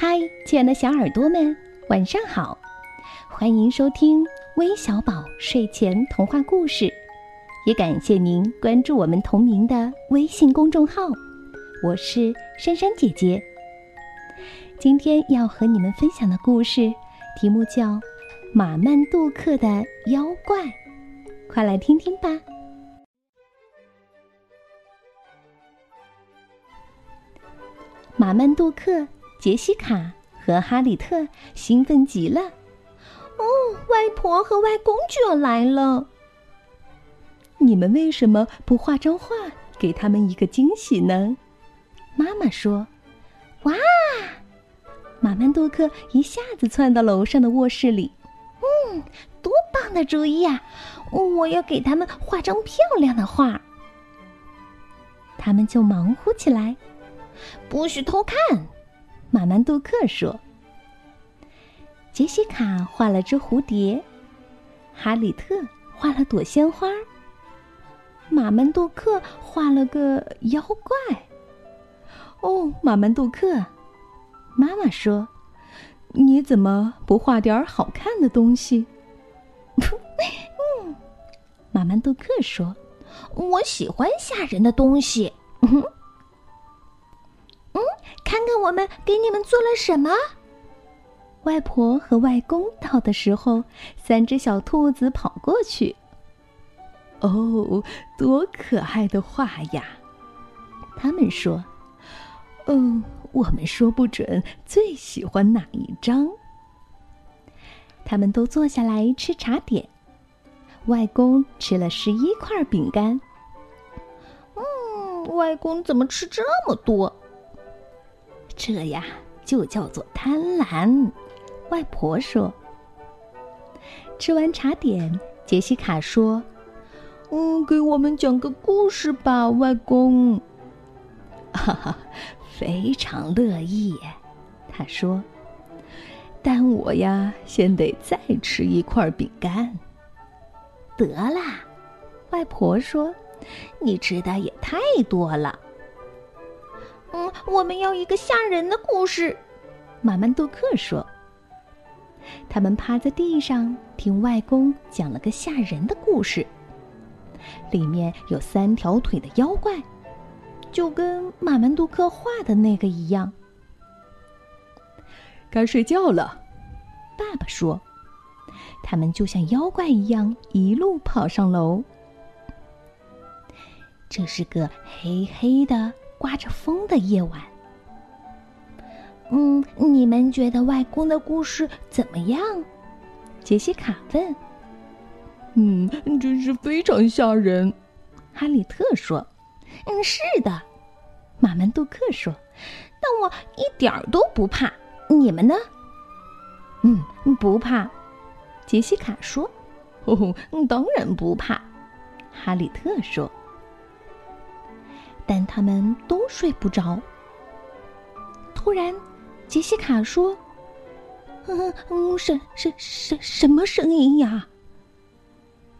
嗨，亲爱的小耳朵们，晚上好！欢迎收听微小宝睡前童话故事，也感谢您关注我们同名的微信公众号。我是珊珊姐姐。今天要和你们分享的故事题目叫《马曼杜克的妖怪》，快来听听吧。马曼杜克、杰西卡和哈里特兴奋极了。哦，外婆和外公就要来了。你们为什么不画张画给他们一个惊喜呢？妈妈说：“哇！”马曼杜克一下子窜到楼上的卧室里。嗯，多棒的主意呀！我要给他们画张漂亮的画。他们就忙活起来。不许偷看，马曼杜克说。杰西卡画了只蝴蝶，哈里特画了朵鲜花，马曼杜克画了个妖怪。哦，马曼杜克，妈妈说：“你怎么不画点好看的东西？” 嗯，马曼杜克说：“我喜欢吓人的东西。” 看看我们给你们做了什么！外婆和外公到的时候，三只小兔子跑过去。哦，多可爱的画呀！他们说：“嗯，我们说不准最喜欢哪一张。”他们都坐下来吃茶点。外公吃了十一块饼干。嗯，外公怎么吃这么多？这呀，就叫做贪婪。外婆说。吃完茶点，杰西卡说：“嗯，给我们讲个故事吧，外公。”哈哈，非常乐意。他说：“但我呀，先得再吃一块饼干。”得啦，外婆说：“你吃的也太多了。”嗯，我们要一个吓人的故事。马曼杜克说：“他们趴在地上听外公讲了个吓人的故事，里面有三条腿的妖怪，就跟马曼杜克画的那个一样。”该睡觉了，爸爸说。他们就像妖怪一样，一路跑上楼。这是个黑黑的。刮着风的夜晚，嗯，你们觉得外公的故事怎么样？杰西卡问。嗯，真是非常吓人。哈里特说。嗯，是的。马门杜克说。但我一点儿都不怕。你们呢？嗯，不怕。杰西卡说。哦，当然不怕。哈里特说。但他们都睡不着。突然，杰西卡说：“嗯嗯，什什什什么声音呀？”“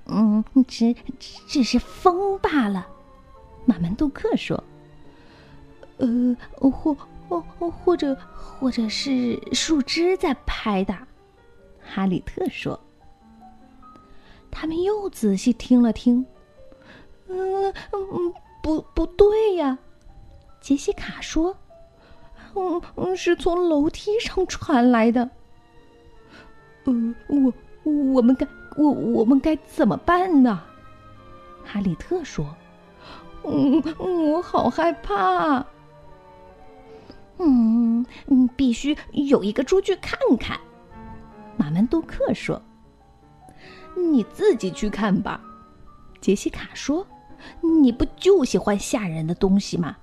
嗯，只只是风罢了。”马门杜克说。“呃，或或或者或者是树枝在拍打。”哈里特说。他们又仔细听了听，“嗯嗯。”不，不对呀，杰西卡说：“嗯，是从楼梯上传来的。”呃，我我们该我我们该怎么办呢？哈里特说：“嗯，我好害怕。”嗯嗯，必须有一个出去看看。马门杜克说：“你自己去看吧。”杰西卡说。你不就喜欢吓人的东西吗？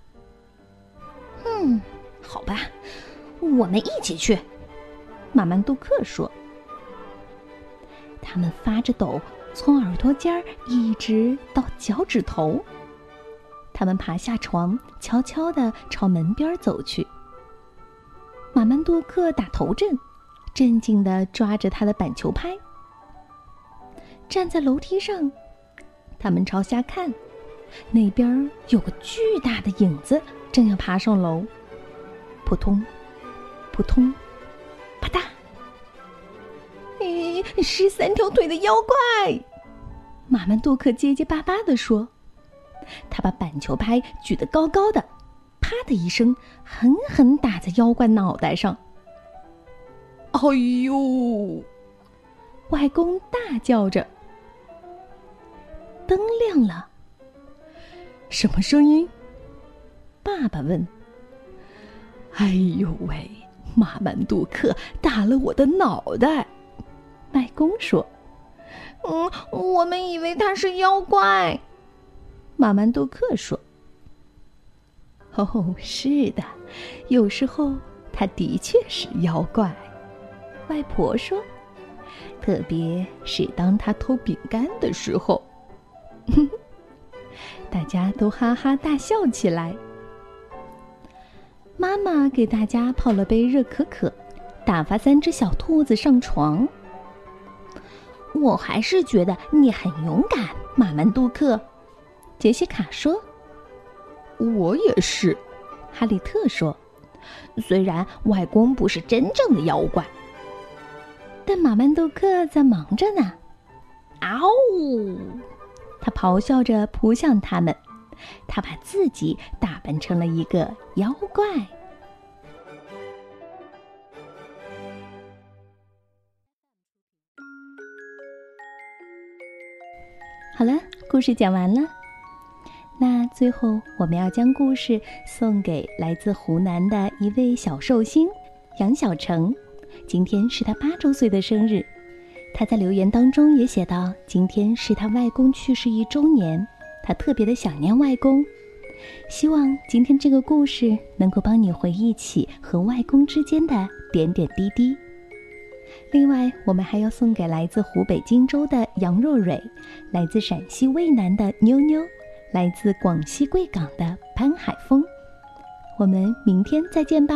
嗯，好吧，我们一起去。马曼杜克说。他们发着抖，从耳朵尖儿一直到脚趾头。他们爬下床，悄悄地朝门边走去。马曼杜克打头阵，镇静地抓着他的板球拍。站在楼梯上，他们朝下看。那边有个巨大的影子，正要爬上楼。扑通，扑通，啪嗒！咦，是三条腿的妖怪！马曼杜克结结巴巴地说：“他把板球拍举得高高的，啪的一声，狠狠打在妖怪脑袋上。”哎呦！外公大叫着。灯亮了。什么声音？爸爸问。哎呦喂！马曼杜克打了我的脑袋。外公说：“嗯，我们以为他是妖怪。”马曼杜克说：“哦，是的，有时候他的确是妖怪。”外婆说：“特别是当他偷饼干的时候。” 大家都哈哈大笑起来。妈妈给大家泡了杯热可可，打发三只小兔子上床。我还是觉得你很勇敢，马曼杜克。杰西卡说：“我也是。”哈利特说：“虽然外公不是真正的妖怪。”但马曼杜克在忙着呢。嗷呜！他咆哮着扑向他们，他把自己打扮成了一个妖怪。好了，故事讲完了。那最后，我们要将故事送给来自湖南的一位小寿星杨小成。今天是他八周岁的生日，他在留言当中也写到：“今天是他外公去世一周年，他特别的想念外公，希望今天这个故事能够帮你回忆起和外公之间的点点滴滴。”另外，我们还要送给来自湖北荆州的杨若蕊，来自陕西渭南的妞妞，来自广西贵港的潘海峰。我们明天再见吧。